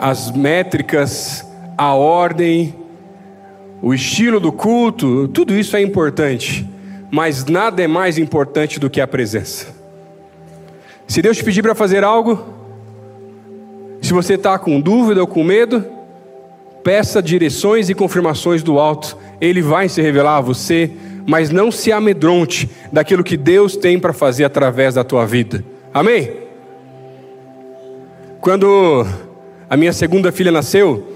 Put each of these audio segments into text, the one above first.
as métricas, a ordem, o estilo do culto, tudo isso é importante, mas nada é mais importante do que a presença. Se Deus te pedir para fazer algo, se você está com dúvida ou com medo, peça direções e confirmações do alto, Ele vai se revelar a você, mas não se amedronte daquilo que Deus tem para fazer através da tua vida. Amém? Quando a minha segunda filha nasceu,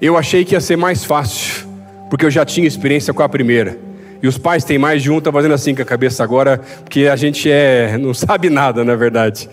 eu achei que ia ser mais fácil, porque eu já tinha experiência com a primeira. E os pais têm mais de um, tá fazendo assim com a cabeça agora, porque a gente é, não sabe nada, na verdade.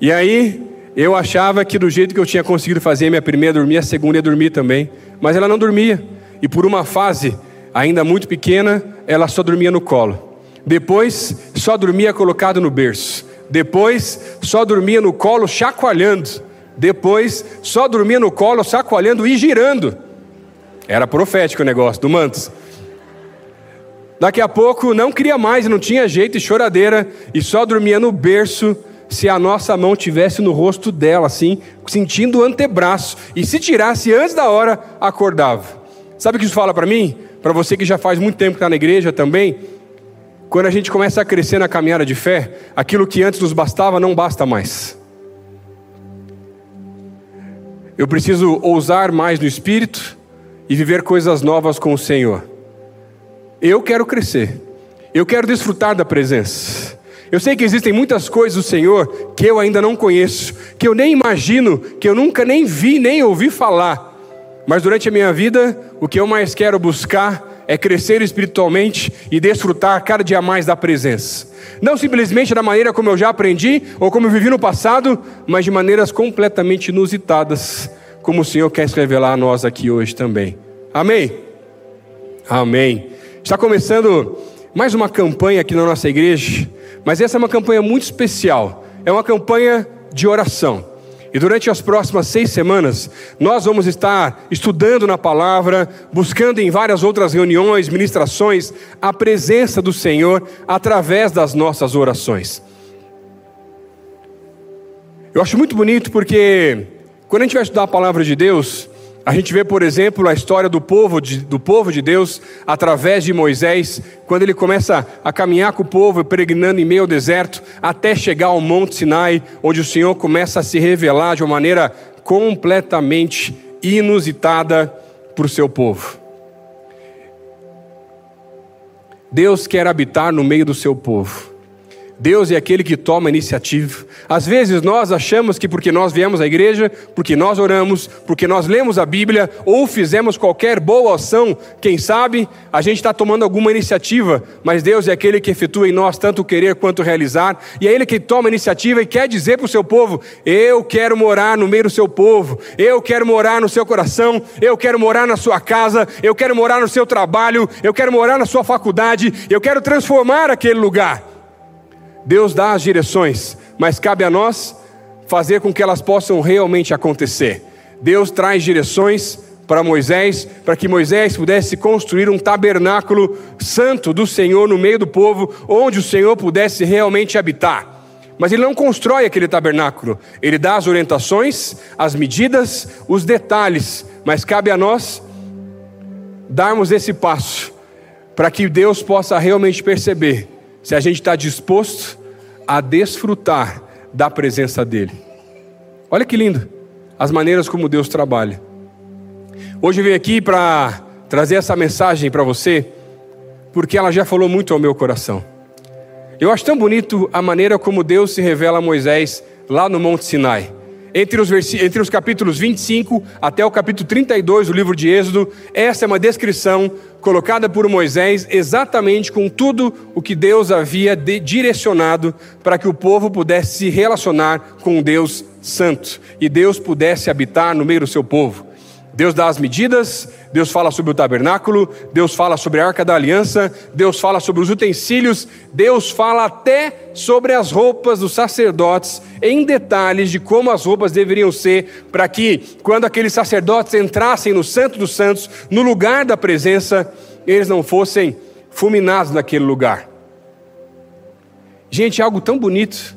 E aí, eu achava que do jeito que eu tinha conseguido fazer minha primeira dormir, a segunda ia dormir também. Mas ela não dormia. E por uma fase, ainda muito pequena, ela só dormia no colo. Depois, só dormia colocado no berço. Depois, só dormia no colo chacoalhando. Depois, só dormia no colo chacoalhando e girando. Era profético o negócio do Mantos. Daqui a pouco não queria mais, não tinha jeito e choradeira, e só dormia no berço se a nossa mão tivesse no rosto dela, assim, sentindo o antebraço, e se tirasse antes da hora, acordava. Sabe o que isso fala para mim? Para você que já faz muito tempo que está na igreja também, quando a gente começa a crescer na caminhada de fé, aquilo que antes nos bastava não basta mais. Eu preciso ousar mais no espírito e viver coisas novas com o Senhor. Eu quero crescer. Eu quero desfrutar da presença. Eu sei que existem muitas coisas do Senhor que eu ainda não conheço, que eu nem imagino, que eu nunca nem vi, nem ouvi falar. Mas durante a minha vida, o que eu mais quero buscar é crescer espiritualmente e desfrutar cada dia mais da presença. Não simplesmente da maneira como eu já aprendi ou como eu vivi no passado, mas de maneiras completamente inusitadas, como o Senhor quer se revelar a nós aqui hoje também. Amém? Amém. Está começando mais uma campanha aqui na nossa igreja, mas essa é uma campanha muito especial. É uma campanha de oração. E durante as próximas seis semanas, nós vamos estar estudando na palavra, buscando em várias outras reuniões, ministrações, a presença do Senhor através das nossas orações. Eu acho muito bonito porque, quando a gente vai estudar a palavra de Deus, a gente vê, por exemplo, a história do povo de, do povo de Deus através de Moisés, quando ele começa a caminhar com o povo, peregrinando em meio ao deserto, até chegar ao Monte Sinai, onde o Senhor começa a se revelar de uma maneira completamente inusitada para o seu povo. Deus quer habitar no meio do seu povo. Deus é aquele que toma iniciativa. Às vezes nós achamos que porque nós viemos à igreja, porque nós oramos, porque nós lemos a Bíblia ou fizemos qualquer boa ação, quem sabe a gente está tomando alguma iniciativa, mas Deus é aquele que efetua em nós tanto querer quanto realizar, e é Ele que toma iniciativa e quer dizer para o seu povo: Eu quero morar no meio do seu povo, eu quero morar no seu coração, eu quero morar na sua casa, eu quero morar no seu trabalho, eu quero morar na sua faculdade, eu quero transformar aquele lugar. Deus dá as direções, mas cabe a nós fazer com que elas possam realmente acontecer. Deus traz direções para Moisés, para que Moisés pudesse construir um tabernáculo santo do Senhor no meio do povo, onde o Senhor pudesse realmente habitar. Mas ele não constrói aquele tabernáculo, ele dá as orientações, as medidas, os detalhes, mas cabe a nós darmos esse passo para que Deus possa realmente perceber se a gente está disposto a desfrutar da presença dEle. Olha que lindo as maneiras como Deus trabalha. Hoje eu vim aqui para trazer essa mensagem para você, porque ela já falou muito ao meu coração. Eu acho tão bonito a maneira como Deus se revela a Moisés lá no Monte Sinai. Entre os, entre os capítulos 25 até o capítulo 32 do livro de Êxodo, essa é uma descrição colocada por Moisés exatamente com tudo o que Deus havia de direcionado para que o povo pudesse se relacionar com Deus santo e Deus pudesse habitar no meio do seu povo. Deus dá as medidas, Deus fala sobre o tabernáculo, Deus fala sobre a arca da aliança, Deus fala sobre os utensílios, Deus fala até sobre as roupas dos sacerdotes, em detalhes de como as roupas deveriam ser, para que, quando aqueles sacerdotes entrassem no Santo dos Santos, no lugar da presença, eles não fossem fulminados naquele lugar. Gente, é algo tão bonito.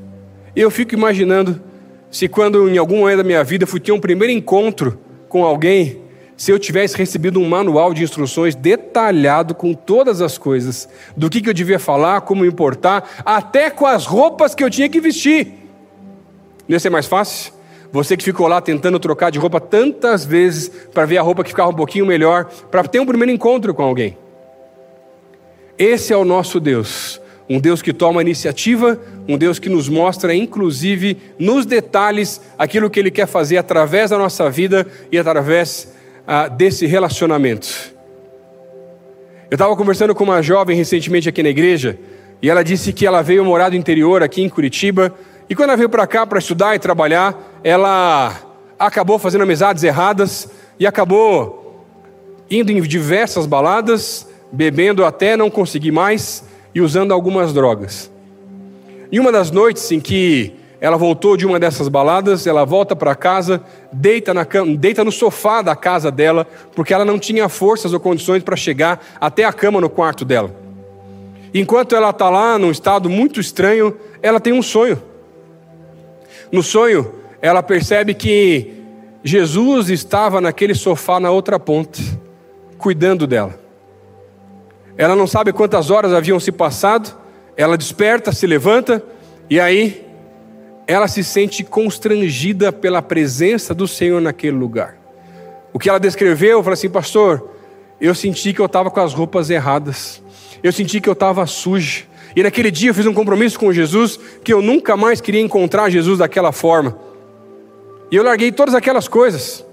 Eu fico imaginando se quando em algum momento da minha vida fui ter um primeiro encontro com alguém, se eu tivesse recebido um manual de instruções detalhado com todas as coisas, do que, que eu devia falar, como importar, até com as roupas que eu tinha que vestir. Não ia ser mais fácil? Você que ficou lá tentando trocar de roupa tantas vezes para ver a roupa que ficava um pouquinho melhor, para ter um primeiro encontro com alguém. Esse é o nosso Deus, um Deus que toma iniciativa, um Deus que nos mostra, inclusive, nos detalhes, aquilo que Ele quer fazer através da nossa vida e através ah, desse relacionamento. Eu estava conversando com uma jovem recentemente aqui na igreja e ela disse que ela veio morar do interior aqui em Curitiba e quando ela veio para cá para estudar e trabalhar, ela acabou fazendo amizades erradas e acabou indo em diversas baladas, bebendo até não conseguir mais e usando algumas drogas. E uma das noites em que ela voltou de uma dessas baladas, ela volta para casa, deita, na cama, deita no sofá da casa dela, porque ela não tinha forças ou condições para chegar até a cama no quarto dela. Enquanto ela está lá, num estado muito estranho, ela tem um sonho. No sonho, ela percebe que Jesus estava naquele sofá na outra ponta, cuidando dela. Ela não sabe quantas horas haviam se passado, ela desperta, se levanta, e aí ela se sente constrangida pela presença do Senhor naquele lugar. O que ela descreveu, falou assim, pastor, eu senti que eu estava com as roupas erradas, eu senti que eu estava suja. E naquele dia eu fiz um compromisso com Jesus que eu nunca mais queria encontrar Jesus daquela forma. E eu larguei todas aquelas coisas.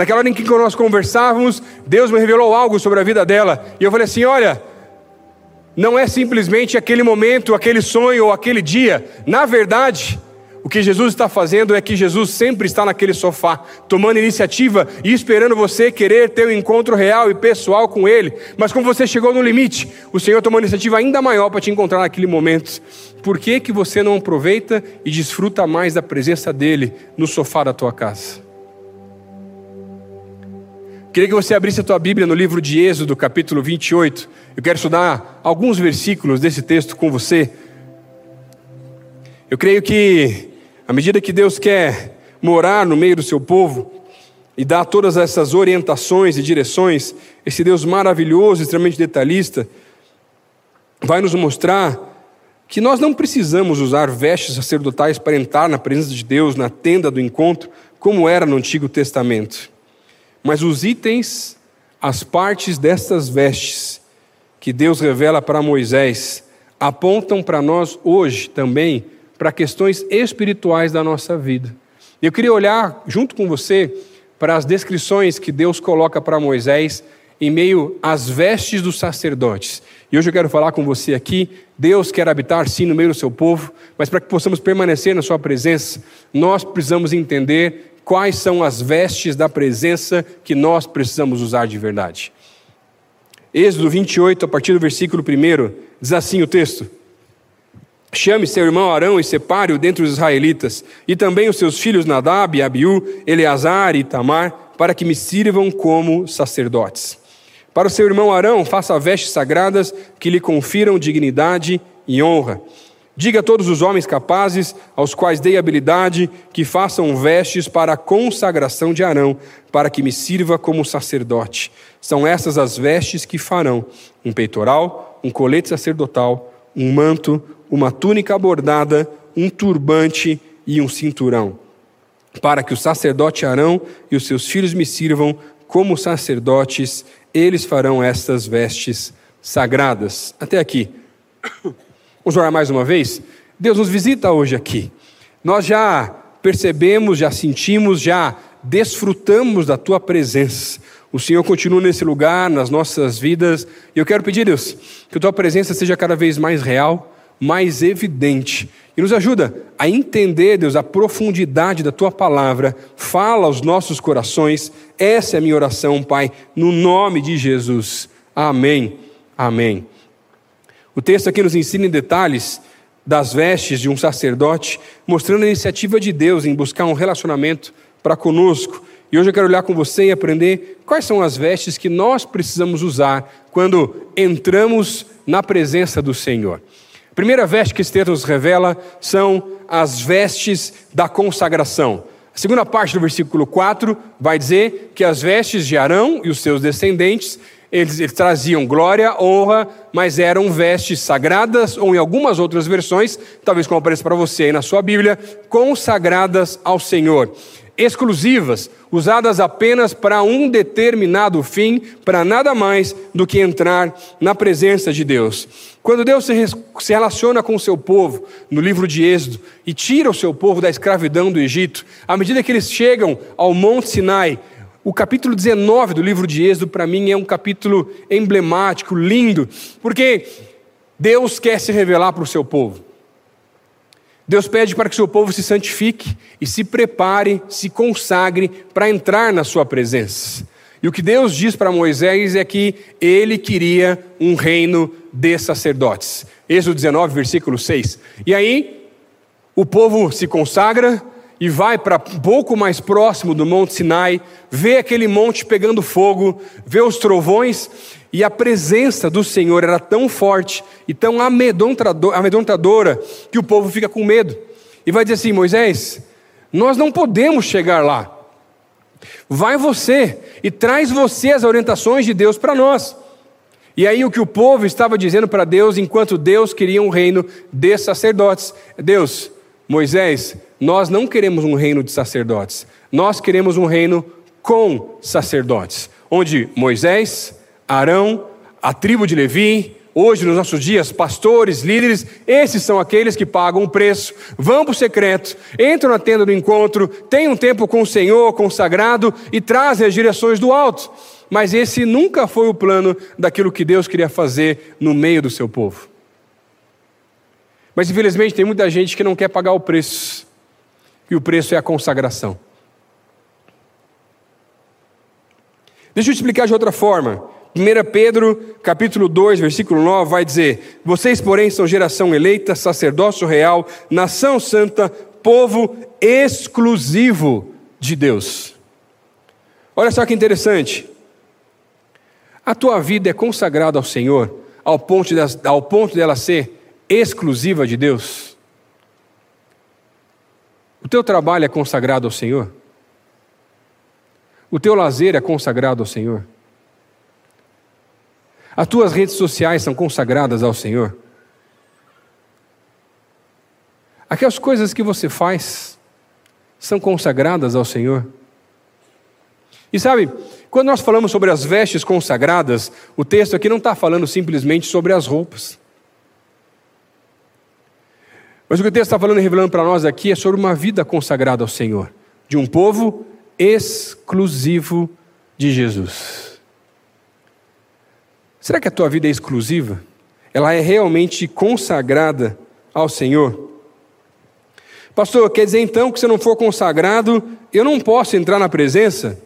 Naquela hora em que nós conversávamos, Deus me revelou algo sobre a vida dela. E eu falei assim: olha, não é simplesmente aquele momento, aquele sonho ou aquele dia. Na verdade, o que Jesus está fazendo é que Jesus sempre está naquele sofá, tomando iniciativa e esperando você querer ter um encontro real e pessoal com Ele. Mas como você chegou no limite, o Senhor tomou uma iniciativa ainda maior para te encontrar naquele momento. Por que, que você não aproveita e desfruta mais da presença dEle no sofá da tua casa? Queria que você abrisse a tua Bíblia no livro de Êxodo, capítulo 28. Eu quero estudar alguns versículos desse texto com você. Eu creio que à medida que Deus quer morar no meio do seu povo e dar todas essas orientações e direções, esse Deus maravilhoso, extremamente detalhista, vai nos mostrar que nós não precisamos usar vestes sacerdotais para entrar na presença de Deus, na tenda do encontro, como era no Antigo Testamento. Mas os itens, as partes destas vestes que Deus revela para Moisés, apontam para nós hoje também para questões espirituais da nossa vida. Eu queria olhar junto com você para as descrições que Deus coloca para Moisés em meio às vestes dos sacerdotes. E hoje eu quero falar com você aqui. Deus quer habitar sim no meio do seu povo, mas para que possamos permanecer na sua presença, nós precisamos entender quais são as vestes da presença que nós precisamos usar de verdade. Êxodo 28, a partir do versículo 1, diz assim o texto: Chame seu irmão Arão e separe-o dentre os israelitas, e também os seus filhos Nadab, Abiú, Eleazar e Tamar, para que me sirvam como sacerdotes. Para o seu irmão Arão, faça vestes sagradas que lhe confiram dignidade e honra. Diga a todos os homens capazes, aos quais dei habilidade, que façam vestes para a consagração de Arão, para que me sirva como sacerdote. São essas as vestes que farão: um peitoral, um colete sacerdotal, um manto, uma túnica bordada, um turbante e um cinturão, para que o sacerdote Arão e os seus filhos me sirvam como sacerdotes, eles farão estas vestes sagradas. Até aqui. Vamos orar mais uma vez? Deus nos visita hoje aqui. Nós já percebemos, já sentimos, já desfrutamos da tua presença. O Senhor continua nesse lugar, nas nossas vidas. E eu quero pedir, Deus, que a tua presença seja cada vez mais real, mais evidente. E nos ajuda a entender, Deus, a profundidade da tua palavra. Fala aos nossos corações. Essa é a minha oração, Pai, no nome de Jesus. Amém. Amém. O texto aqui nos ensina em detalhes das vestes de um sacerdote, mostrando a iniciativa de Deus em buscar um relacionamento para conosco. E hoje eu quero olhar com você e aprender quais são as vestes que nós precisamos usar quando entramos na presença do Senhor. A primeira veste que esse texto nos revela são as vestes da consagração. A segunda parte do versículo 4 vai dizer que as vestes de Arão e os seus descendentes, eles, eles, traziam glória, honra, mas eram vestes sagradas, ou em algumas outras versões, talvez como apareça para você aí na sua Bíblia, consagradas ao Senhor exclusivas, usadas apenas para um determinado fim, para nada mais do que entrar na presença de Deus. Quando Deus se, se relaciona com o seu povo, no livro de Êxodo, e tira o seu povo da escravidão do Egito, à medida que eles chegam ao Monte Sinai, o capítulo 19 do livro de Êxodo, para mim, é um capítulo emblemático, lindo, porque Deus quer se revelar para o seu povo. Deus pede para que seu povo se santifique e se prepare, se consagre para entrar na sua presença. E o que Deus diz para Moisés é que ele queria um reino de sacerdotes. Êxodo 19, versículo 6. E aí, o povo se consagra e vai para pouco mais próximo do Monte Sinai, vê aquele monte pegando fogo, vê os trovões e a presença do Senhor era tão forte e tão amedrontadora que o povo fica com medo. E vai dizer assim: Moisés, nós não podemos chegar lá. Vai você e traz você as orientações de Deus para nós. E aí o que o povo estava dizendo para Deus, enquanto Deus queria um reino de sacerdotes: Deus, Moisés, nós não queremos um reino de sacerdotes, nós queremos um reino com sacerdotes, onde Moisés, Arão, a tribo de Levi, hoje nos nossos dias, pastores, líderes, esses são aqueles que pagam o preço, vão para o secreto, entram na tenda do encontro, têm um tempo com o Senhor consagrado e trazem as direções do alto. Mas esse nunca foi o plano daquilo que Deus queria fazer no meio do seu povo. Mas infelizmente tem muita gente que não quer pagar o preço, e o preço é a consagração. Deixa eu te explicar de outra forma. 1 Pedro, capítulo 2, versículo 9, vai dizer: Vocês, porém, são geração eleita, sacerdócio real, nação santa, povo exclusivo de Deus. Olha só que interessante. A tua vida é consagrada ao Senhor, ao ponto, de, ao ponto dela ser exclusiva de Deus. O teu trabalho é consagrado ao Senhor. O teu lazer é consagrado ao Senhor. As tuas redes sociais são consagradas ao Senhor? Aquelas coisas que você faz são consagradas ao Senhor? E sabe, quando nós falamos sobre as vestes consagradas, o texto aqui não está falando simplesmente sobre as roupas. Mas o que o texto está falando e revelando para nós aqui é sobre uma vida consagrada ao Senhor, de um povo exclusivo de Jesus. Será que a tua vida é exclusiva? Ela é realmente consagrada ao Senhor? Pastor, quer dizer então que se eu não for consagrado, eu não posso entrar na presença?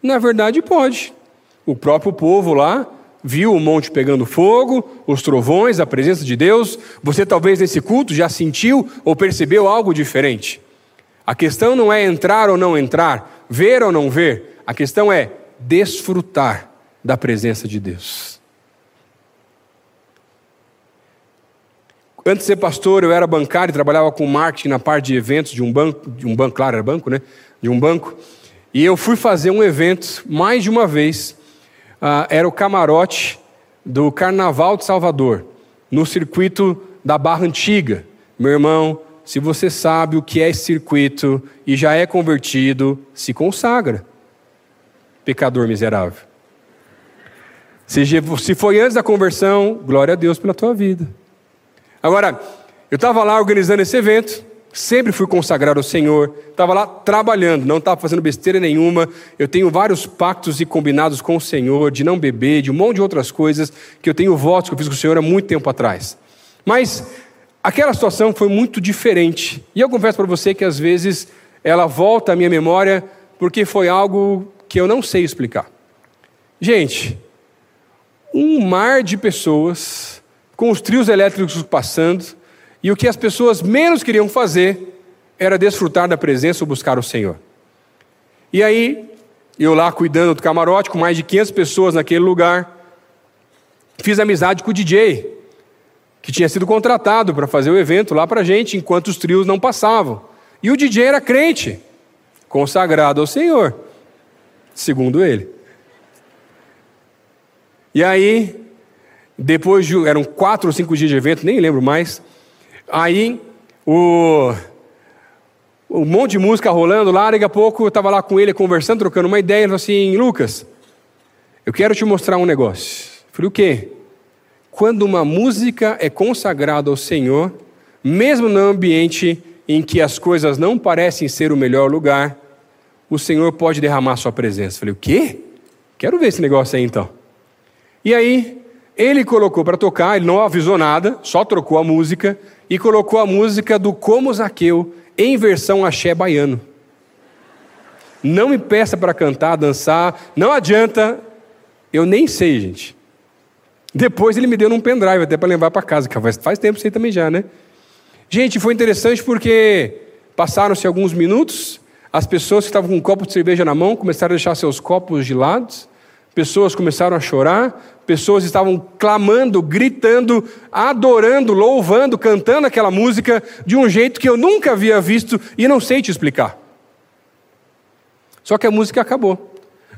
Na verdade, pode. O próprio povo lá viu o monte pegando fogo, os trovões, a presença de Deus. Você talvez nesse culto já sentiu ou percebeu algo diferente. A questão não é entrar ou não entrar, ver ou não ver. A questão é desfrutar da presença de Deus. Antes de ser pastor, eu era bancário, trabalhava com marketing na parte de eventos de um banco, de um banco, claro, era banco, né? De um banco. E eu fui fazer um evento mais de uma vez. Uh, era o camarote do Carnaval de Salvador, no circuito da Barra Antiga. Meu irmão, se você sabe o que é esse circuito e já é convertido, se consagra. Pecador miserável. Se foi antes da conversão, glória a Deus pela tua vida. Agora, eu estava lá organizando esse evento, sempre fui consagrado ao Senhor, estava lá trabalhando, não estava fazendo besteira nenhuma. Eu tenho vários pactos e combinados com o Senhor, de não beber, de um monte de outras coisas, que eu tenho votos que eu fiz com o Senhor há muito tempo atrás. Mas aquela situação foi muito diferente. E eu confesso para você que às vezes ela volta à minha memória porque foi algo que eu não sei explicar. Gente, um mar de pessoas, com os trios elétricos passando, e o que as pessoas menos queriam fazer era desfrutar da presença ou buscar o Senhor. E aí, eu lá cuidando do camarote, com mais de 500 pessoas naquele lugar, fiz amizade com o DJ, que tinha sido contratado para fazer o evento lá para a gente, enquanto os trios não passavam. E o DJ era crente, consagrado ao Senhor, segundo ele. E aí, depois de. eram quatro ou cinco dias de evento, nem lembro mais. Aí, o. Um monte de música rolando lá, daqui a pouco eu estava lá com ele conversando, trocando uma ideia, ele falou assim: Lucas, eu quero te mostrar um negócio. Eu falei: o quê? quando uma música é consagrada ao Senhor, mesmo no ambiente em que as coisas não parecem ser o melhor lugar, o Senhor pode derramar sua presença. Falei, o quê? Quero ver esse negócio aí então. E aí, ele colocou para tocar, ele não avisou nada, só trocou a música e colocou a música do Como Zaqueu em versão axé baiano. Não me peça para cantar, dançar, não adianta, eu nem sei, gente. Depois ele me deu num pendrive até para levar para casa, que faz, tempo isso aí também já, né? Gente, foi interessante porque passaram-se alguns minutos, as pessoas que estavam com um copo de cerveja na mão começaram a deixar seus copos gelados, pessoas começaram a chorar, pessoas estavam clamando, gritando, adorando, louvando, cantando aquela música de um jeito que eu nunca havia visto e não sei te explicar. Só que a música acabou.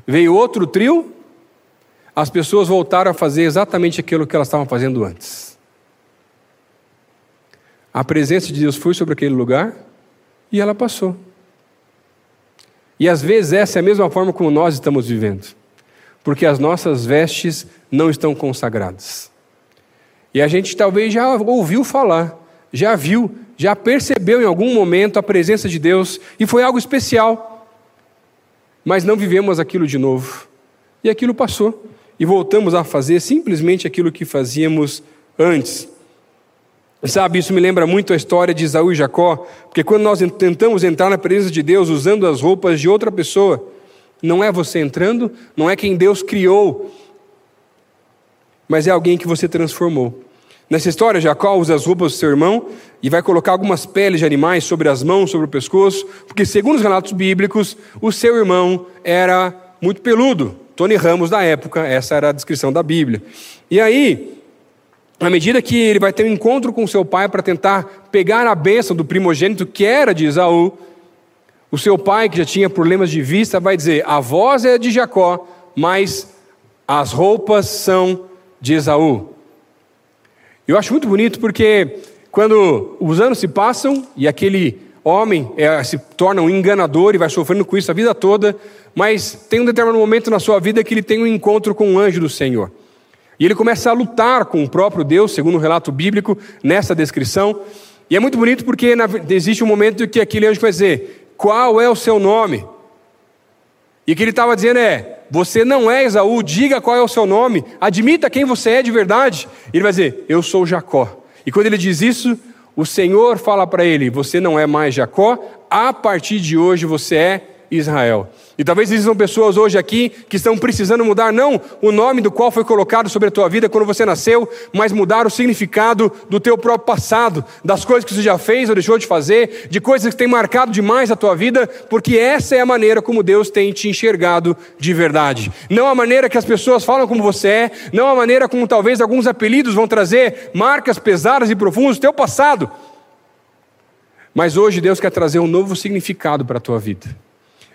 Veio outro trio, as pessoas voltaram a fazer exatamente aquilo que elas estavam fazendo antes. A presença de Deus foi sobre aquele lugar e ela passou. E às vezes essa é a mesma forma como nós estamos vivendo, porque as nossas vestes não estão consagradas. E a gente talvez já ouviu falar, já viu, já percebeu em algum momento a presença de Deus e foi algo especial, mas não vivemos aquilo de novo. E aquilo passou e voltamos a fazer simplesmente aquilo que fazíamos antes. Sabe, isso me lembra muito a história de Isaú e Jacó, porque quando nós tentamos entrar na presença de Deus usando as roupas de outra pessoa, não é você entrando, não é quem Deus criou, mas é alguém que você transformou. Nessa história, Jacó usa as roupas do seu irmão e vai colocar algumas peles de animais sobre as mãos, sobre o pescoço, porque, segundo os relatos bíblicos, o seu irmão era muito peludo. Tony Ramos da época, essa era a descrição da Bíblia. E aí, à medida que ele vai ter um encontro com seu pai para tentar pegar a bênção do primogênito que era de Esaú, o seu pai, que já tinha problemas de vista, vai dizer: a voz é de Jacó, mas as roupas são de Esaú. Eu acho muito bonito porque quando os anos se passam e aquele homem é, se torna um enganador e vai sofrendo com isso a vida toda, mas tem um determinado momento na sua vida que ele tem um encontro com um anjo do Senhor. E ele começa a lutar com o próprio Deus, segundo o relato bíblico, nessa descrição. E é muito bonito porque existe um momento que aquele anjo vai dizer: Qual é o seu nome? E o que ele estava dizendo é: Você não é Esaú, diga qual é o seu nome, admita quem você é de verdade. E ele vai dizer: Eu sou Jacó. E quando ele diz isso, o Senhor fala para ele: Você não é mais Jacó, a partir de hoje você é Israel. E talvez existam pessoas hoje aqui que estão precisando mudar não o nome do qual foi colocado sobre a tua vida quando você nasceu, mas mudar o significado do teu próprio passado, das coisas que você já fez ou deixou de fazer, de coisas que têm marcado demais a tua vida, porque essa é a maneira como Deus tem te enxergado de verdade. Não a maneira que as pessoas falam como você é, não a maneira como talvez alguns apelidos vão trazer marcas pesadas e profundas do teu passado. Mas hoje Deus quer trazer um novo significado para a tua vida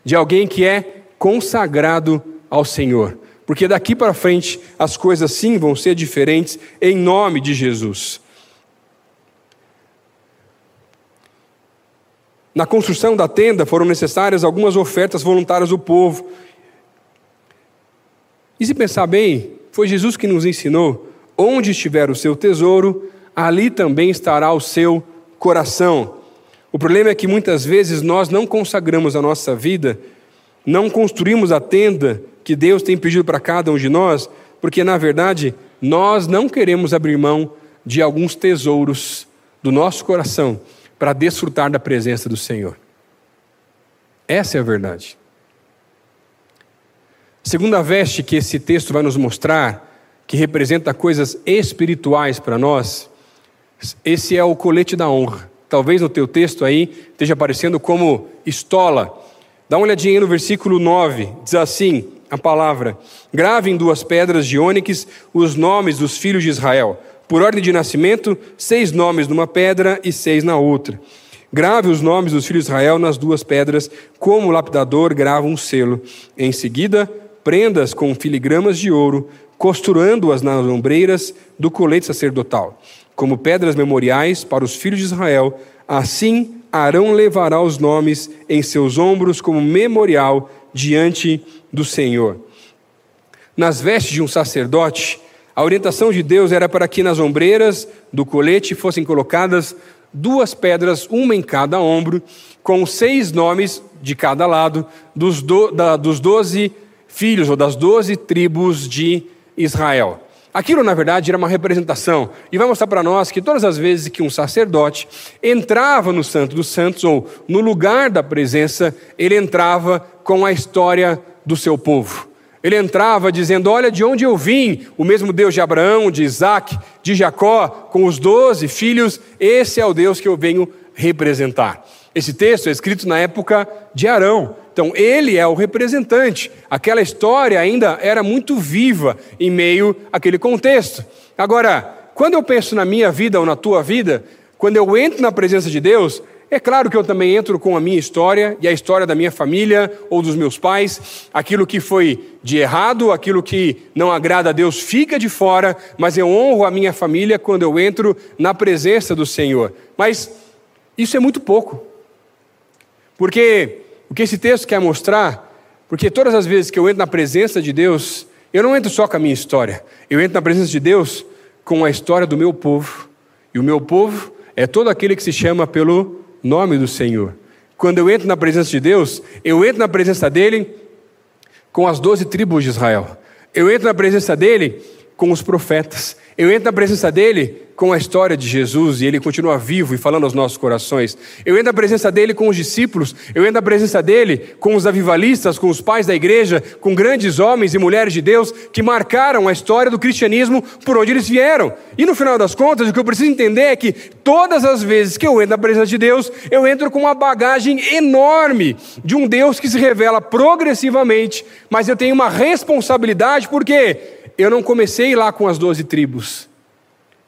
de alguém que é consagrado ao Senhor. Porque daqui para frente as coisas sim vão ser diferentes em nome de Jesus. Na construção da tenda foram necessárias algumas ofertas voluntárias do povo. E se pensar bem, foi Jesus que nos ensinou: onde estiver o seu tesouro, ali também estará o seu coração. O problema é que muitas vezes nós não consagramos a nossa vida, não construímos a tenda que Deus tem pedido para cada um de nós, porque na verdade nós não queremos abrir mão de alguns tesouros do nosso coração para desfrutar da presença do Senhor. Essa é a verdade. Segunda veste que esse texto vai nos mostrar, que representa coisas espirituais para nós, esse é o colete da honra. Talvez no teu texto aí esteja aparecendo como estola. Dá uma olhadinha aí no versículo 9, diz assim a palavra: Grave em duas pedras de ônix os nomes dos filhos de Israel, por ordem de nascimento, seis nomes numa pedra e seis na outra. Grave os nomes dos filhos de Israel nas duas pedras, como o lapidador grava um selo. Em seguida, prendas com filigramas de ouro, costurando-as nas ombreiras do colete sacerdotal, como pedras memoriais para os filhos de Israel. Assim, Arão levará os nomes em seus ombros como memorial diante do Senhor. Nas vestes de um sacerdote, a orientação de Deus era para que nas ombreiras do colete fossem colocadas duas pedras, uma em cada ombro, com seis nomes de cada lado, dos, do, da, dos doze filhos ou das doze tribos de Israel. Aquilo, na verdade, era uma representação, e vai mostrar para nós que todas as vezes que um sacerdote entrava no Santo dos Santos, ou no lugar da presença, ele entrava com a história do seu povo. Ele entrava dizendo: Olha de onde eu vim, o mesmo Deus de Abraão, de Isaac, de Jacó, com os doze filhos, esse é o Deus que eu venho representar. Esse texto é escrito na época de Arão. Então, ele é o representante. Aquela história ainda era muito viva em meio àquele contexto. Agora, quando eu penso na minha vida ou na tua vida, quando eu entro na presença de Deus, é claro que eu também entro com a minha história e a história da minha família ou dos meus pais. Aquilo que foi de errado, aquilo que não agrada a Deus fica de fora, mas eu honro a minha família quando eu entro na presença do Senhor. Mas isso é muito pouco. Porque o que esse texto quer mostrar, porque todas as vezes que eu entro na presença de Deus, eu não entro só com a minha história, eu entro na presença de Deus com a história do meu povo. E o meu povo é todo aquele que se chama pelo nome do Senhor. Quando eu entro na presença de Deus, eu entro na presença dele com as doze tribos de Israel. Eu entro na presença dele com os profetas. Eu entro na presença dele com a história de Jesus e ele continua vivo e falando aos nossos corações. Eu entro na presença dele com os discípulos, eu entro na presença dele com os avivalistas, com os pais da igreja, com grandes homens e mulheres de Deus que marcaram a história do cristianismo por onde eles vieram. E no final das contas, o que eu preciso entender é que todas as vezes que eu entro na presença de Deus, eu entro com uma bagagem enorme de um Deus que se revela progressivamente, mas eu tenho uma responsabilidade porque eu não comecei lá com as doze tribos.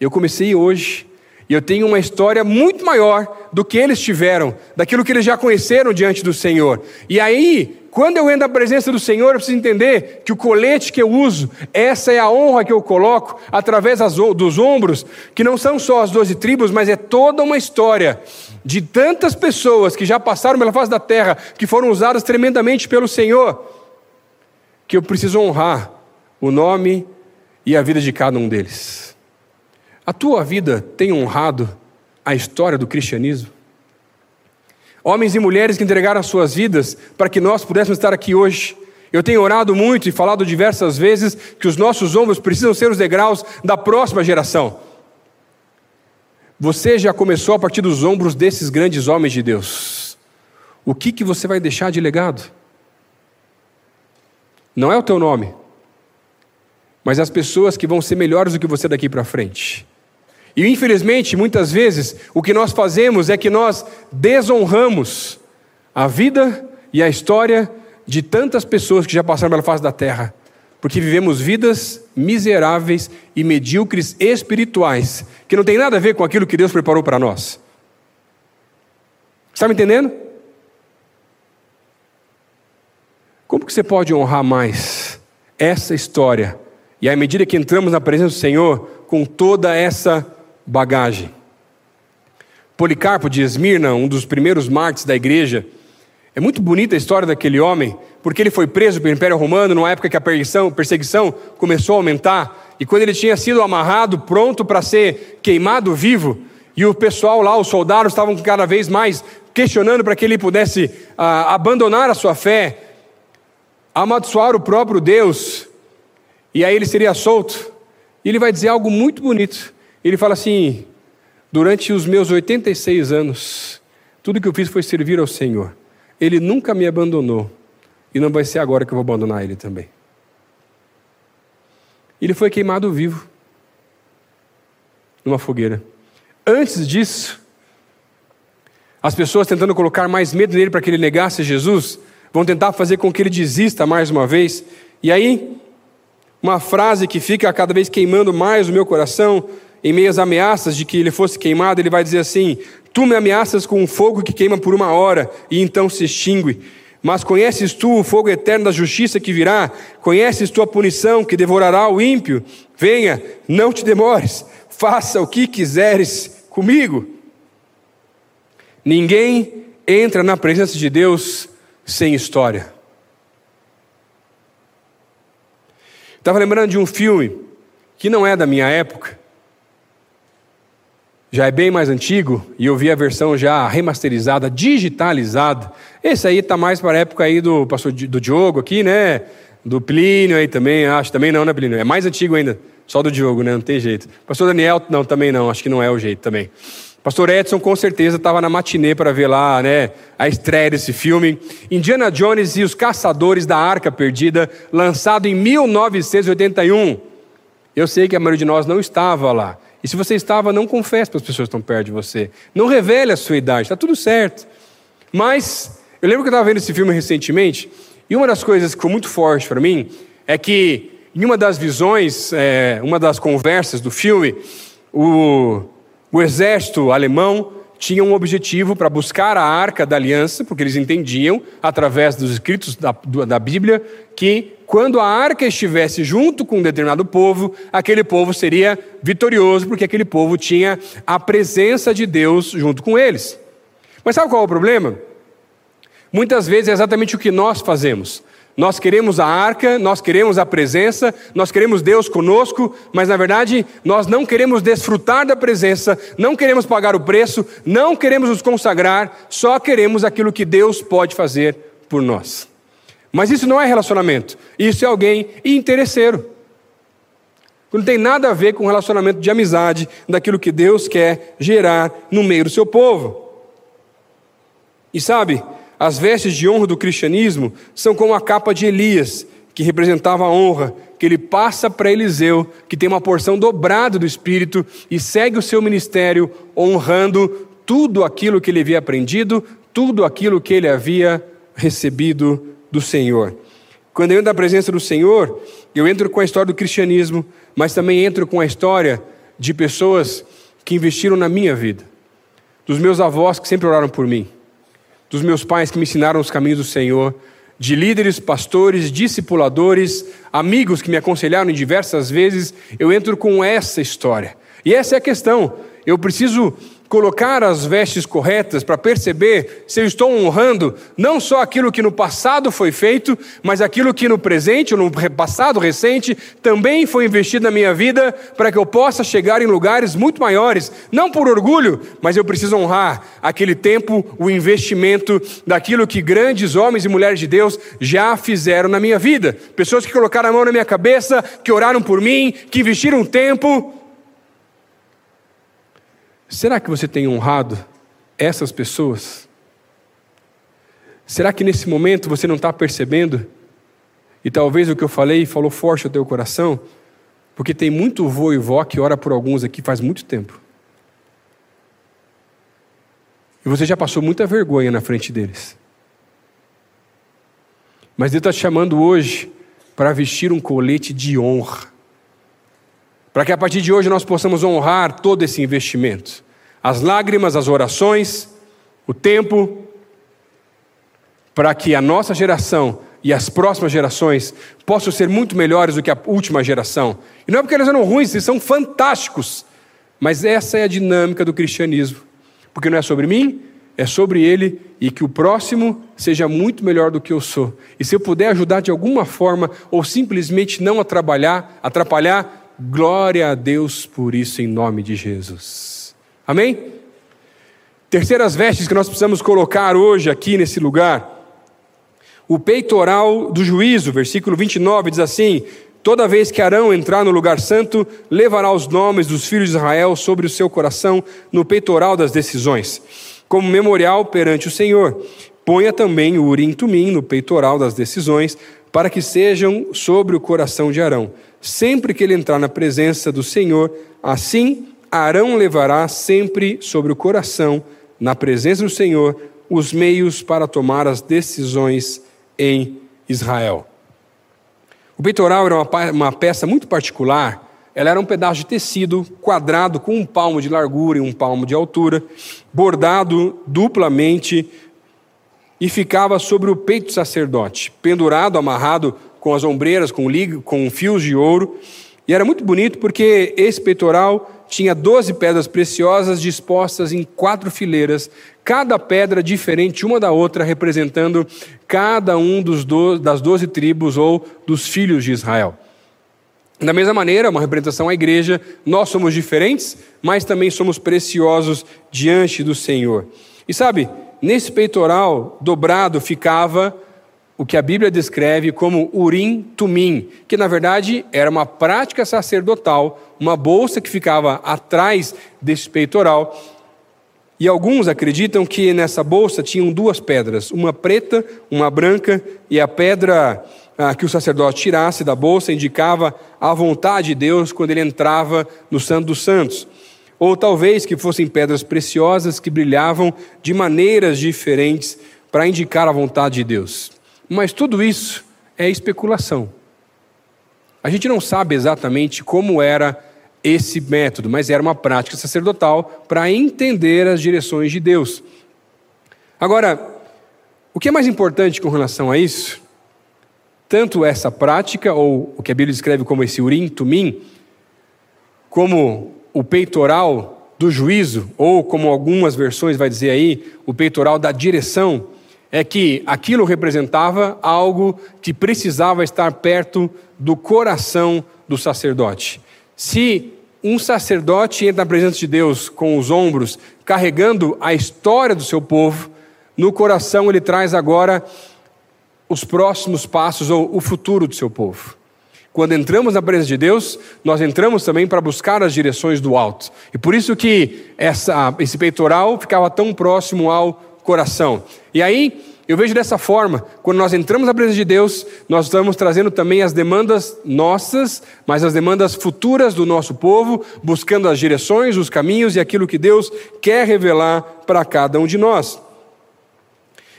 Eu comecei hoje e eu tenho uma história muito maior do que eles tiveram, daquilo que eles já conheceram diante do Senhor. E aí, quando eu entro na presença do Senhor, eu preciso entender que o colete que eu uso, essa é a honra que eu coloco através dos ombros, que não são só as doze tribos, mas é toda uma história de tantas pessoas que já passaram pela face da terra, que foram usadas tremendamente pelo Senhor, que eu preciso honrar o nome e a vida de cada um deles. A tua vida tem honrado a história do cristianismo? Homens e mulheres que entregaram as suas vidas para que nós pudéssemos estar aqui hoje. Eu tenho orado muito e falado diversas vezes que os nossos ombros precisam ser os degraus da próxima geração. Você já começou a partir dos ombros desses grandes homens de Deus. O que, que você vai deixar de legado? Não é o teu nome, mas as pessoas que vão ser melhores do que você daqui para frente. E infelizmente, muitas vezes, o que nós fazemos é que nós desonramos a vida e a história de tantas pessoas que já passaram pela face da terra, porque vivemos vidas miseráveis e medíocres espirituais, que não tem nada a ver com aquilo que Deus preparou para nós. Está me entendendo? Como que você pode honrar mais essa história? E à medida que entramos na presença do Senhor, com toda essa bagagem. Policarpo de Esmirna, um dos primeiros mártires da igreja, é muito bonita a história daquele homem, porque ele foi preso pelo Império Romano numa época que a perseguição, perseguição começou a aumentar, e quando ele tinha sido amarrado, pronto para ser queimado vivo, e o pessoal lá, os soldados, estavam cada vez mais questionando para que ele pudesse ah, abandonar a sua fé, amaldiçoar o próprio Deus, e aí ele seria solto. E ele vai dizer algo muito bonito. Ele fala assim: durante os meus 86 anos, tudo que eu fiz foi servir ao Senhor. Ele nunca me abandonou. E não vai ser agora que eu vou abandonar ele também. Ele foi queimado vivo numa fogueira. Antes disso, as pessoas tentando colocar mais medo nele para que ele negasse Jesus, vão tentar fazer com que ele desista mais uma vez. E aí, uma frase que fica cada vez queimando mais o meu coração em meio às ameaças de que ele fosse queimado, ele vai dizer assim: Tu me ameaças com um fogo que queima por uma hora e então se extingue. Mas conheces tu o fogo eterno da justiça que virá? Conheces tu a punição que devorará o ímpio? Venha, não te demores, faça o que quiseres comigo. Ninguém entra na presença de Deus sem história. Estava lembrando de um filme que não é da minha época, já é bem mais antigo, e eu vi a versão já remasterizada, digitalizada. Esse aí está mais para a época aí do pastor do Diogo aqui, né? Do Plínio aí também, acho. Também não, né, Plínio? É mais antigo ainda. Só do Diogo, né? Não tem jeito. Pastor Daniel, não, também não. Acho que não é o jeito também. Pastor Edson com certeza estava na matinê para ver lá, né, a estreia desse filme. Indiana Jones e os Caçadores da Arca Perdida, lançado em 1981. Eu sei que a maioria de nós não estava lá. E se você estava, não confesse para as pessoas que estão perto de você. Não revele a sua idade, está tudo certo. Mas, eu lembro que eu estava vendo esse filme recentemente, e uma das coisas que ficou muito forte para mim é que, em uma das visões, é, uma das conversas do filme, o o exército alemão tinha um objetivo para buscar a arca da aliança, porque eles entendiam, através dos escritos da, da Bíblia, que quando a arca estivesse junto com um determinado povo, aquele povo seria vitorioso, porque aquele povo tinha a presença de Deus junto com eles. Mas sabe qual é o problema? Muitas vezes é exatamente o que nós fazemos. Nós queremos a arca, nós queremos a presença, nós queremos Deus conosco, mas na verdade nós não queremos desfrutar da presença, não queremos pagar o preço, não queremos nos consagrar, só queremos aquilo que Deus pode fazer por nós. Mas isso não é relacionamento, isso é alguém interesseiro. Não tem nada a ver com relacionamento de amizade, daquilo que Deus quer gerar no meio do seu povo. E sabe, as vestes de honra do cristianismo são como a capa de Elias, que representava a honra, que ele passa para Eliseu, que tem uma porção dobrada do Espírito e segue o seu ministério honrando tudo aquilo que ele havia aprendido, tudo aquilo que ele havia recebido do Senhor. Quando eu entro na presença do Senhor, eu entro com a história do cristianismo, mas também entro com a história de pessoas que investiram na minha vida, dos meus avós que sempre oraram por mim dos meus pais que me ensinaram os caminhos do Senhor, de líderes, pastores, discipuladores, amigos que me aconselharam diversas vezes, eu entro com essa história. E essa é a questão. Eu preciso colocar as vestes corretas para perceber se eu estou honrando não só aquilo que no passado foi feito, mas aquilo que no presente ou no passado recente também foi investido na minha vida para que eu possa chegar em lugares muito maiores, não por orgulho, mas eu preciso honrar aquele tempo, o investimento daquilo que grandes homens e mulheres de Deus já fizeram na minha vida. Pessoas que colocaram a mão na minha cabeça, que oraram por mim, que investiram tempo, Será que você tem honrado essas pessoas? Será que nesse momento você não está percebendo? E talvez o que eu falei falou forte ao teu coração? Porque tem muito vô e vó que ora por alguns aqui faz muito tempo. E você já passou muita vergonha na frente deles. Mas Deus está te chamando hoje para vestir um colete de honra para que a partir de hoje nós possamos honrar todo esse investimento. As lágrimas, as orações, o tempo, para que a nossa geração e as próximas gerações possam ser muito melhores do que a última geração. E não é porque eles eram ruins, eles são fantásticos. Mas essa é a dinâmica do cristianismo. Porque não é sobre mim, é sobre ele e que o próximo seja muito melhor do que eu sou. E se eu puder ajudar de alguma forma ou simplesmente não atrapalhar, atrapalhar, Glória a Deus por isso, em nome de Jesus. Amém? Terceiras vestes que nós precisamos colocar hoje aqui nesse lugar. O peitoral do juízo, versículo 29 diz assim: Toda vez que Arão entrar no lugar santo, levará os nomes dos filhos de Israel sobre o seu coração no peitoral das decisões, como memorial perante o Senhor. Ponha também o Urim Tumim no peitoral das decisões, para que sejam sobre o coração de Arão sempre que ele entrar na presença do Senhor, assim Arão levará sempre sobre o coração, na presença do Senhor, os meios para tomar as decisões em Israel. O peitoral era uma, peça muito particular ela era um pedaço de tecido quadrado com um palmo de largura e um palmo de altura, bordado duplamente e ficava sobre o peito do sacerdote, pendurado, amarrado com as ombreiras, com, com fios de ouro. E era muito bonito porque esse peitoral tinha doze pedras preciosas dispostas em quatro fileiras, cada pedra diferente uma da outra, representando cada um dos do, das doze tribos ou dos filhos de Israel. Da mesma maneira, uma representação à igreja, nós somos diferentes, mas também somos preciosos diante do Senhor. E sabe, nesse peitoral dobrado ficava o que a Bíblia descreve como urim tumim, que na verdade era uma prática sacerdotal, uma bolsa que ficava atrás desse peitoral. E alguns acreditam que nessa bolsa tinham duas pedras, uma preta, uma branca, e a pedra ah, que o sacerdote tirasse da bolsa indicava a vontade de Deus quando ele entrava no Santo dos Santos. Ou talvez que fossem pedras preciosas que brilhavam de maneiras diferentes para indicar a vontade de Deus. Mas tudo isso é especulação. A gente não sabe exatamente como era esse método, mas era uma prática sacerdotal para entender as direções de Deus. Agora, o que é mais importante com relação a isso, tanto essa prática, ou o que a Bíblia descreve como esse urim, tumim, como o peitoral do juízo, ou como algumas versões vai dizer aí, o peitoral da direção, é que aquilo representava algo que precisava estar perto do coração do sacerdote. Se um sacerdote entra na presença de Deus com os ombros, carregando a história do seu povo, no coração ele traz agora os próximos passos ou o futuro do seu povo. Quando entramos na presença de Deus, nós entramos também para buscar as direções do alto. E por isso que essa, esse peitoral ficava tão próximo ao coração. E aí, eu vejo dessa forma, quando nós entramos na presença de Deus, nós estamos trazendo também as demandas nossas, mas as demandas futuras do nosso povo, buscando as direções, os caminhos e aquilo que Deus quer revelar para cada um de nós.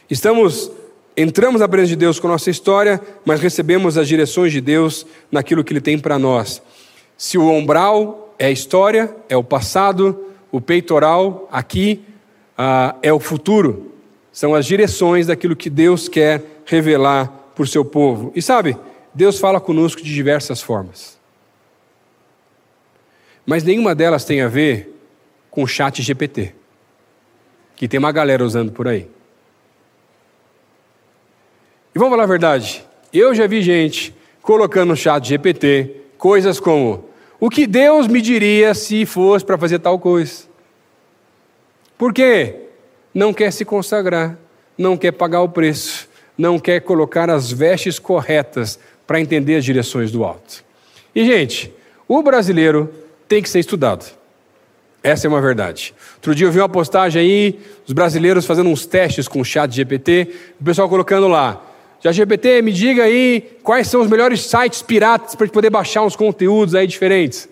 Estamos entramos na presença de Deus com a nossa história, mas recebemos as direções de Deus naquilo que ele tem para nós. Se o umbral é a história, é o passado, o peitoral aqui ah, é o futuro, são as direções daquilo que Deus quer revelar para o seu povo. E sabe, Deus fala conosco de diversas formas. Mas nenhuma delas tem a ver com o chat GPT, que tem uma galera usando por aí. E vamos falar a verdade, eu já vi gente colocando no chat GPT coisas como: o que Deus me diria se fosse para fazer tal coisa? Por quê? Não quer se consagrar, não quer pagar o preço, não quer colocar as vestes corretas para entender as direções do alto. E, gente, o brasileiro tem que ser estudado. Essa é uma verdade. Outro dia eu vi uma postagem aí, os brasileiros fazendo uns testes com o chat GPT, o pessoal colocando lá. Já GPT, me diga aí quais são os melhores sites piratas para poder baixar uns conteúdos aí diferentes.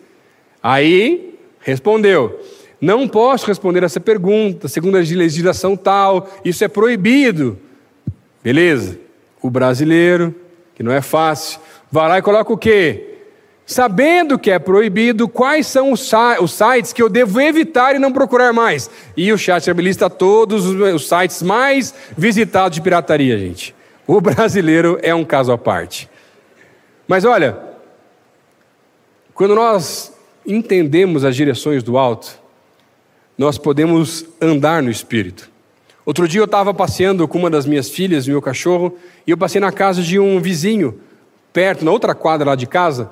Aí respondeu: não posso responder essa pergunta, segundo a legislação tal, isso é proibido. Beleza. O brasileiro, que não é fácil, vai lá e coloca o quê? Sabendo que é proibido, quais são os, sites que eu devo evitar e não procurar mais? E o chat lista todos os sites mais visitados de pirataria, gente. O brasileiro é um caso à parte. Mas olha, quando nós entendemos as direções do alto, nós podemos andar no Espírito. Outro dia eu estava passeando com uma das minhas filhas, meu cachorro, e eu passei na casa de um vizinho, perto, na outra quadra lá de casa,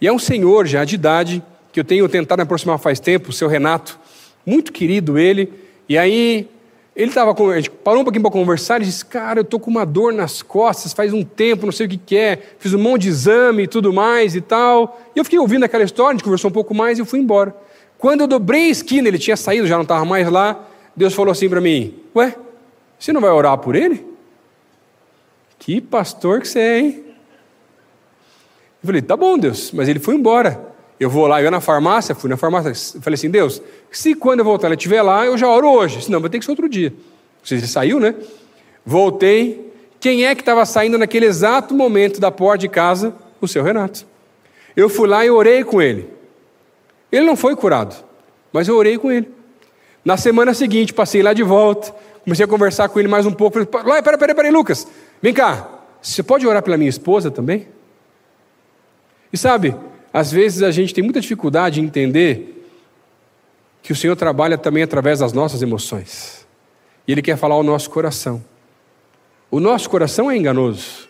e é um senhor já de idade, que eu tenho tentado me aproximar faz tempo, o seu Renato, muito querido ele, e aí ele estava, a gente parou um pouquinho para conversar, ele disse, cara, eu estou com uma dor nas costas, faz um tempo, não sei o que, que é, fiz um monte de exame e tudo mais e tal, e eu fiquei ouvindo aquela história, a gente conversou um pouco mais e eu fui embora. Quando eu dobrei a esquina, ele tinha saído, já não estava mais lá. Deus falou assim para mim: Ué, você não vai orar por ele? Que pastor que você é, hein? Eu falei: Tá bom, Deus, mas ele foi embora. Eu vou lá, eu ia na farmácia, fui na farmácia, falei assim: Deus, se quando eu voltar ele estiver lá, eu já oro hoje, senão vai ter que ser outro dia. Você saiu, né? Voltei. Quem é que estava saindo naquele exato momento da porta de casa? O seu Renato. Eu fui lá e orei com ele. Ele não foi curado, mas eu orei com ele. Na semana seguinte, passei lá de volta, comecei a conversar com ele mais um pouco. Falei, peraí, peraí, peraí, Lucas, vem cá, você pode orar pela minha esposa também? E sabe, às vezes a gente tem muita dificuldade em entender que o Senhor trabalha também através das nossas emoções. E Ele quer falar ao nosso coração. O nosso coração é enganoso,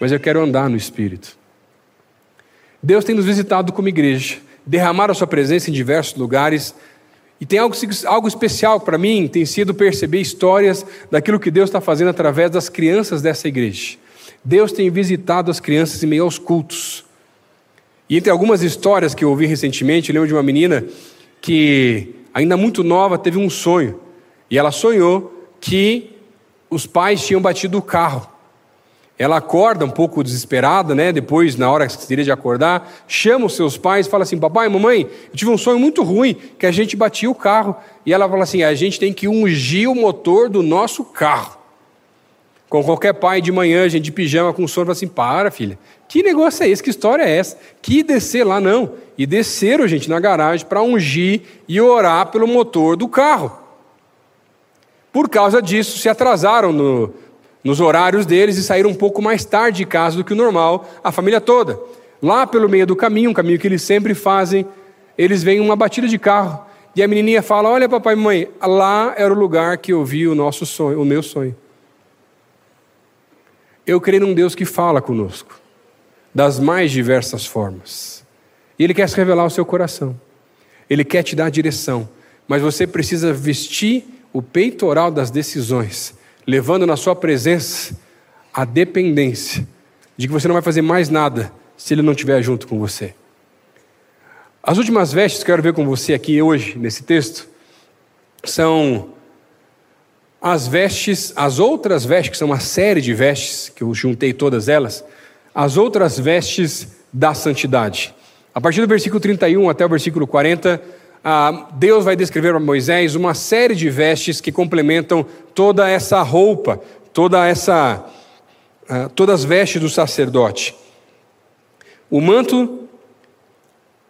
mas eu quero andar no Espírito. Deus tem nos visitado como igreja, derramado a Sua presença em diversos lugares, e tem algo, algo especial para mim, tem sido perceber histórias daquilo que Deus está fazendo através das crianças dessa igreja. Deus tem visitado as crianças em meio aos cultos. E entre algumas histórias que eu ouvi recentemente, eu lembro de uma menina que, ainda muito nova, teve um sonho. E ela sonhou que os pais tinham batido o carro. Ela acorda um pouco desesperada, né? Depois, na hora que teria de acordar, chama os seus pais e fala assim: Papai, mamãe, eu tive um sonho muito ruim que a gente batia o carro. E ela fala assim: A gente tem que ungir o motor do nosso carro. Com qualquer pai de manhã, gente de pijama com sono, fala assim: Para, filha, que negócio é esse? Que história é essa? Que descer lá, não. E desceram, gente, na garagem para ungir e orar pelo motor do carro. Por causa disso, se atrasaram no, nos horários deles e saíram um pouco mais tarde de casa do que o normal, a família toda. Lá pelo meio do caminho, um caminho que eles sempre fazem, eles veem uma batida de carro. E a menininha fala: Olha, papai e mamãe, lá era o lugar que eu vi o nosso sonho, o meu sonho. Eu creio num Deus que fala conosco, das mais diversas formas. E Ele quer se revelar ao seu coração. Ele quer te dar direção. Mas você precisa vestir o peitoral das decisões levando na sua presença a dependência de que você não vai fazer mais nada se ele não estiver junto com você. As últimas vestes que eu quero ver com você aqui hoje, nesse texto, são as vestes, as outras vestes, que são uma série de vestes, que eu juntei todas elas, as outras vestes da santidade. A partir do versículo 31 até o versículo 40, ah, Deus vai descrever para Moisés uma série de vestes que complementam toda essa roupa, toda essa, ah, todas as vestes do sacerdote. O manto,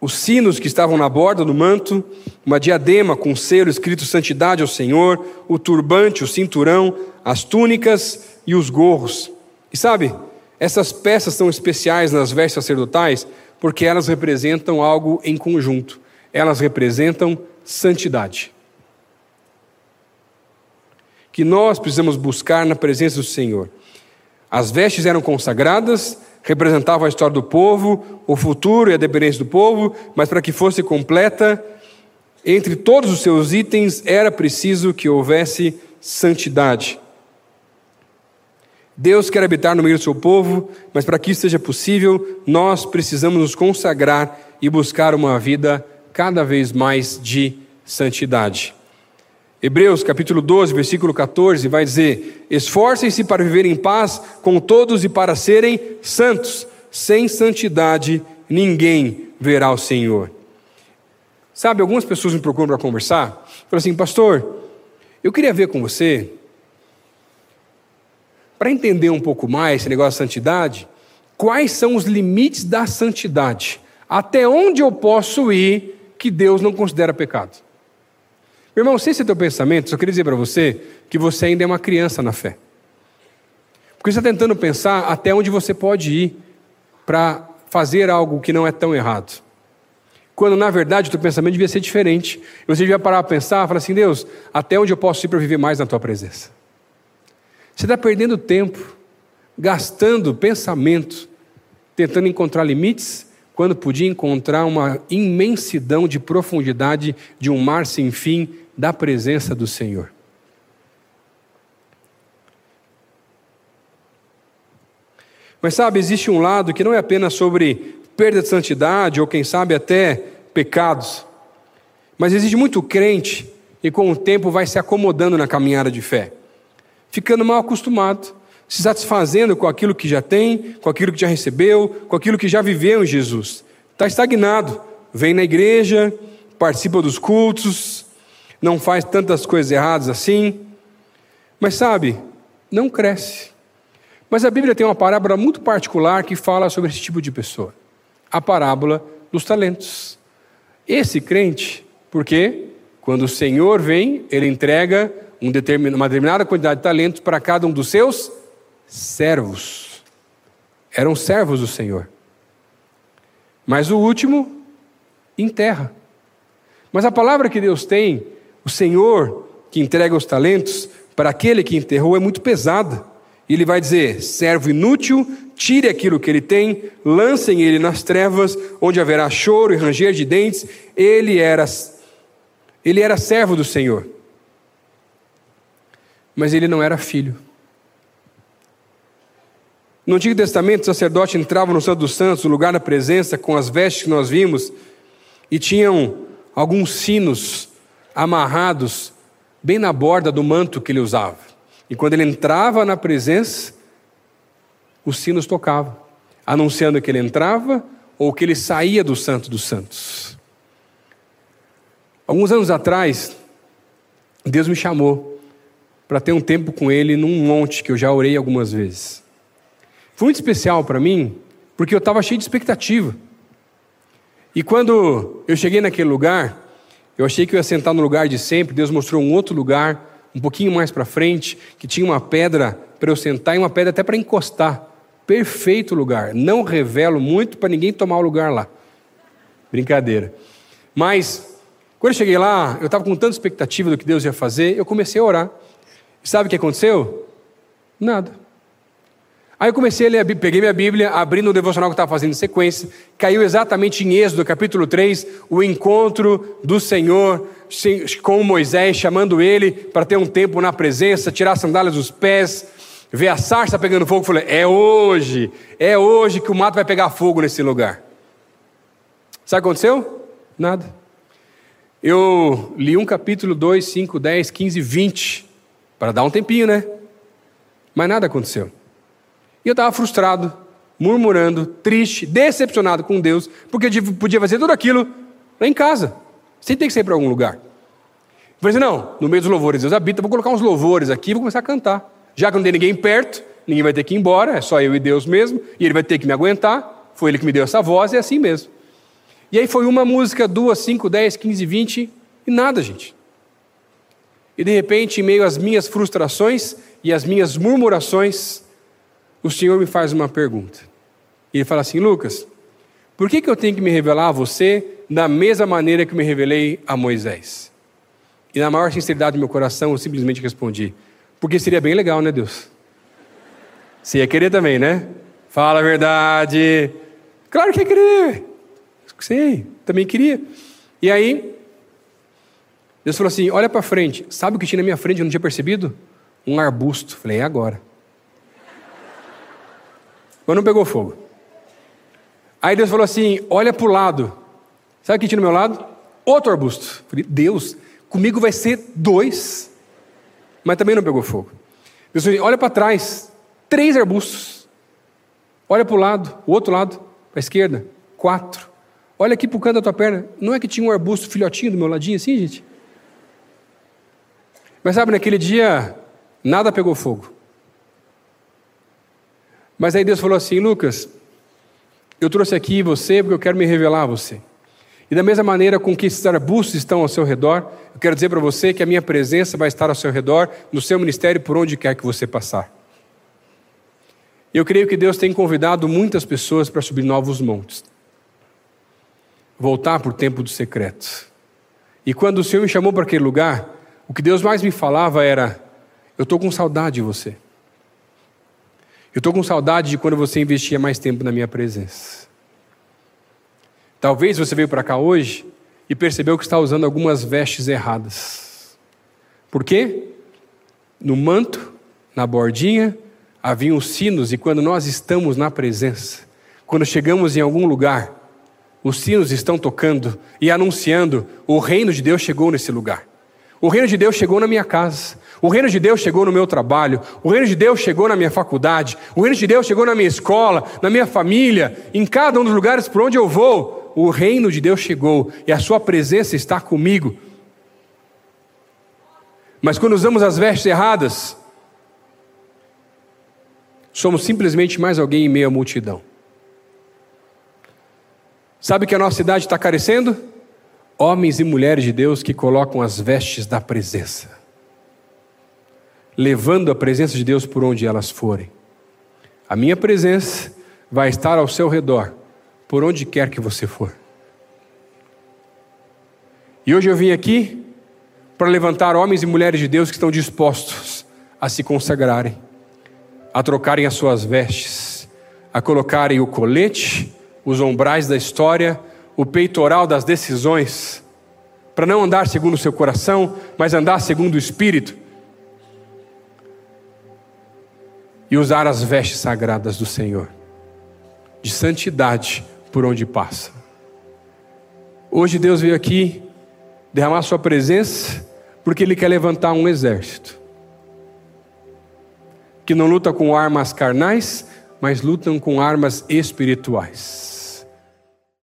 os sinos que estavam na borda do manto, uma diadema com selo escrito Santidade ao Senhor, o turbante, o cinturão, as túnicas e os gorros. E sabe, essas peças são especiais nas vestes sacerdotais porque elas representam algo em conjunto elas representam santidade. Que nós precisamos buscar na presença do Senhor. As vestes eram consagradas, representavam a história do povo, o futuro e a dependência do povo, mas para que fosse completa, entre todos os seus itens era preciso que houvesse santidade. Deus quer habitar no meio do seu povo, mas para que isso seja possível, nós precisamos nos consagrar e buscar uma vida cada vez mais de santidade. Hebreus capítulo 12, versículo 14 vai dizer: Esforcem-se para viver em paz com todos e para serem santos. Sem santidade ninguém verá o Senhor. Sabe, algumas pessoas me procuram para conversar, falam assim, pastor, eu queria ver com você, para entender um pouco mais esse negócio de santidade, quais são os limites da santidade, até onde eu posso ir que Deus não considera pecado. Meu irmão, se esse é teu pensamento, só queria dizer para você que você ainda é uma criança na fé. Porque você está tentando pensar até onde você pode ir para fazer algo que não é tão errado. Quando na verdade o teu pensamento devia ser diferente. Você devia parar para pensar e falar assim: Deus, até onde eu posso ir para viver mais na tua presença? Você está perdendo tempo, gastando pensamento, tentando encontrar limites quando podia encontrar uma imensidão de profundidade de um mar sem fim da presença do Senhor. Mas sabe, existe um lado que não é apenas sobre perda de santidade ou quem sabe até pecados, mas existe muito crente que com o tempo vai se acomodando na caminhada de fé, ficando mal acostumado se satisfazendo com aquilo que já tem, com aquilo que já recebeu, com aquilo que já viveu em Jesus. Está estagnado. Vem na igreja, participa dos cultos, não faz tantas coisas erradas assim, mas sabe, não cresce. Mas a Bíblia tem uma parábola muito particular que fala sobre esse tipo de pessoa. a parábola dos talentos. Esse crente, porque quando o Senhor vem, ele entrega um uma determinada quantidade de talentos para cada um dos seus servos. Eram servos do Senhor. Mas o último enterra. Mas a palavra que Deus tem, o Senhor que entrega os talentos, para aquele que enterrou é muito pesada. E ele vai dizer: servo inútil, tire aquilo que ele tem, lancem ele nas trevas, onde haverá choro e ranger de dentes. Ele era, ele era servo do Senhor, mas ele não era filho. No Antigo Testamento, o sacerdote entrava no Santo dos Santos, o lugar da presença, com as vestes que nós vimos, e tinham alguns sinos amarrados bem na borda do manto que ele usava. E quando ele entrava na presença, os sinos tocavam, anunciando que ele entrava ou que ele saía do Santo dos Santos. Alguns anos atrás, Deus me chamou para ter um tempo com Ele num monte que eu já orei algumas vezes. Foi muito especial para mim, porque eu estava cheio de expectativa. E quando eu cheguei naquele lugar, eu achei que eu ia sentar no lugar de sempre. Deus mostrou um outro lugar, um pouquinho mais para frente, que tinha uma pedra para eu sentar e uma pedra até para encostar. Perfeito lugar. Não revelo muito para ninguém tomar o lugar lá. Brincadeira. Mas, quando eu cheguei lá, eu estava com tanta expectativa do que Deus ia fazer, eu comecei a orar. E sabe o que aconteceu? Nada. Aí eu comecei a ler, peguei minha Bíblia, abri no devocional que estava fazendo sequência, caiu exatamente em Êxodo, capítulo 3, o encontro do Senhor com Moisés, chamando ele para ter um tempo na presença, tirar as sandálias dos pés, ver a sarça pegando fogo. Falei, é hoje, é hoje que o mato vai pegar fogo nesse lugar. Sabe o que aconteceu? Nada. Eu li um capítulo 2, 5, 10, 15, 20, para dar um tempinho, né? Mas nada aconteceu. E eu estava frustrado, murmurando, triste, decepcionado com Deus, porque podia fazer tudo aquilo lá em casa, sem ter que sair para algum lugar. Eu falei assim: não, no meio dos louvores Deus habita, vou colocar uns louvores aqui e vou começar a cantar. Já que não tem ninguém perto, ninguém vai ter que ir embora, é só eu e Deus mesmo, e ele vai ter que me aguentar. Foi ele que me deu essa voz, e é assim mesmo. E aí foi uma música, duas, cinco, dez, quinze, vinte, e nada, gente. E de repente, em meio às minhas frustrações e às minhas murmurações, o Senhor me faz uma pergunta. Ele fala assim: Lucas, por que, que eu tenho que me revelar a você da mesma maneira que me revelei a Moisés? E na maior sinceridade do meu coração, eu simplesmente respondi: porque seria bem legal, né, Deus? Você ia querer também, né? Fala a verdade. Claro que ia querer. Sei, também queria. E aí, Deus falou assim: olha para frente. Sabe o que tinha na minha frente? Eu não tinha percebido? Um arbusto. Falei, é agora mas não pegou fogo. Aí Deus falou assim: olha para o lado. Sabe o que tinha no meu lado? Outro arbusto. Falei, Deus, comigo vai ser dois. Mas também não pegou fogo. Deus falou, olha para trás. Três arbustos. Olha para o lado, o outro lado, para a esquerda. Quatro. Olha aqui para o canto da tua perna. Não é que tinha um arbusto filhotinho do meu ladinho assim, gente? Mas sabe, naquele dia, nada pegou fogo. Mas aí Deus falou assim: Lucas, eu trouxe aqui você porque eu quero me revelar a você. E da mesma maneira com que esses arbustos estão ao seu redor, eu quero dizer para você que a minha presença vai estar ao seu redor, no seu ministério, por onde quer que você passar. Eu creio que Deus tem convidado muitas pessoas para subir novos montes, voltar para o tempo do secreto. E quando o Senhor me chamou para aquele lugar, o que Deus mais me falava era: Eu estou com saudade de você. Eu estou com saudade de quando você investia mais tempo na minha presença. Talvez você veio para cá hoje e percebeu que está usando algumas vestes erradas. Por quê? No manto, na bordinha, haviam sinos, e quando nós estamos na presença, quando chegamos em algum lugar, os sinos estão tocando e anunciando: o reino de Deus chegou nesse lugar. O reino de Deus chegou na minha casa. O reino de Deus chegou no meu trabalho. O reino de Deus chegou na minha faculdade. O reino de Deus chegou na minha escola, na minha família, em cada um dos lugares por onde eu vou. O reino de Deus chegou e a sua presença está comigo. Mas quando usamos as vestes erradas, somos simplesmente mais alguém em meio à multidão. Sabe que a nossa cidade está carecendo? Homens e mulheres de Deus que colocam as vestes da presença, levando a presença de Deus por onde elas forem. A minha presença vai estar ao seu redor, por onde quer que você for. E hoje eu vim aqui para levantar homens e mulheres de Deus que estão dispostos a se consagrarem, a trocarem as suas vestes, a colocarem o colete, os ombrais da história, o peitoral das decisões, para não andar segundo o seu coração, mas andar segundo o Espírito. E usar as vestes sagradas do Senhor, de santidade por onde passa. Hoje Deus veio aqui derramar Sua presença, porque Ele quer levantar um exército que não luta com armas carnais, mas lutam com armas espirituais.